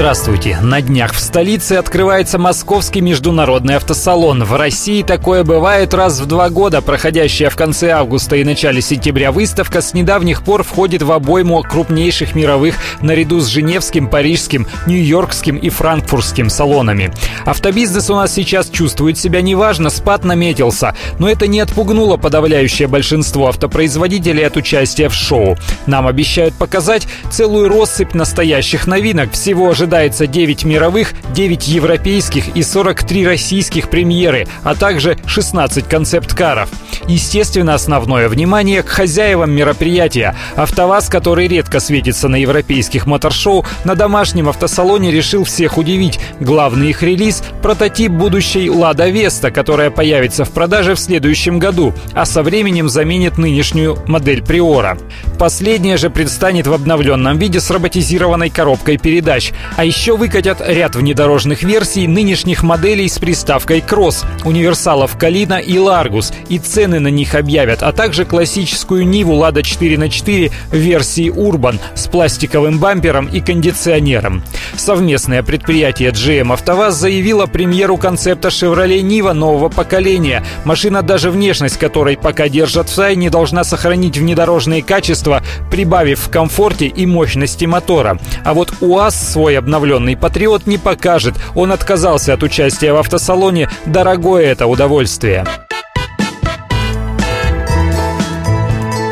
Здравствуйте! На днях в столице открывается Московский международный автосалон. В России такое бывает раз в два года. Проходящая в конце августа и начале сентября выставка с недавних пор входит в обойму крупнейших мировых наряду с Женевским, Парижским, Нью-Йоркским и Франкфуртским салонами. Автобизнес у нас сейчас чувствует себя неважно, спад наметился, но это не отпугнуло подавляющее большинство автопроизводителей от участия в шоу. Нам обещают показать целую россыпь настоящих новинок. Всего ожидается ожидается 9 мировых, 9 европейских и 43 российских премьеры, а также 16 концепт-каров. Естественно, основное внимание к хозяевам мероприятия. АвтоВАЗ, который редко светится на европейских моторшоу, на домашнем автосалоне решил всех удивить. Главный их релиз – прототип будущей «Лада Веста», которая появится в продаже в следующем году, а со временем заменит нынешнюю модель Приора. Последняя же предстанет в обновленном виде с роботизированной коробкой передач. А еще выкатят ряд внедорожных версий нынешних моделей с приставкой Cross, универсалов Калина и Largus, и цены на них объявят, а также классическую Ниву Лада 4 на 4 в версии Urban с пластиковым бампером и кондиционером. Совместное предприятие GM АвтоВАЗ заявило премьеру концепта Chevrolet Niva нового поколения. Машина, даже внешность которой пока держат в тайне, должна сохранить внедорожные качества, прибавив в комфорте и мощности мотора. А вот УАЗ свой обновленный «Патриот» не покажет. Он отказался от участия в автосалоне. Дорогое это удовольствие.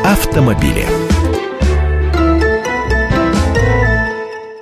Автомобили.